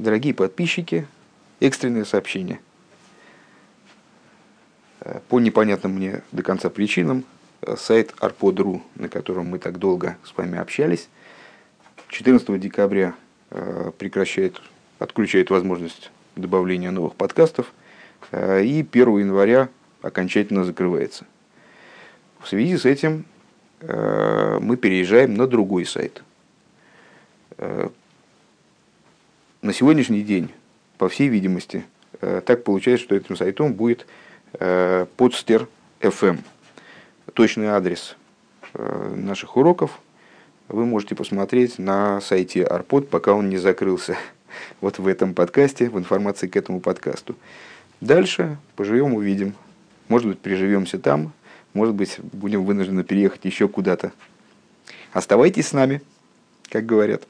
Дорогие подписчики, экстренное сообщение. Э, по непонятным мне до конца причинам э, сайт arpod.ru, на котором мы так долго с вами общались, 14 декабря э, прекращает, отключает возможность добавления новых подкастов и 1 января окончательно закрывается. В связи с этим мы переезжаем на другой сайт. На сегодняшний день по всей видимости, э, так получается, что этим сайтом будет э, подстер FM. Точный адрес э, наших уроков вы можете посмотреть на сайте Арпод, пока он не закрылся вот в этом подкасте, в информации к этому подкасту. Дальше поживем, увидим. Может быть, приживемся там, может быть, будем вынуждены переехать еще куда-то. Оставайтесь с нами, как говорят.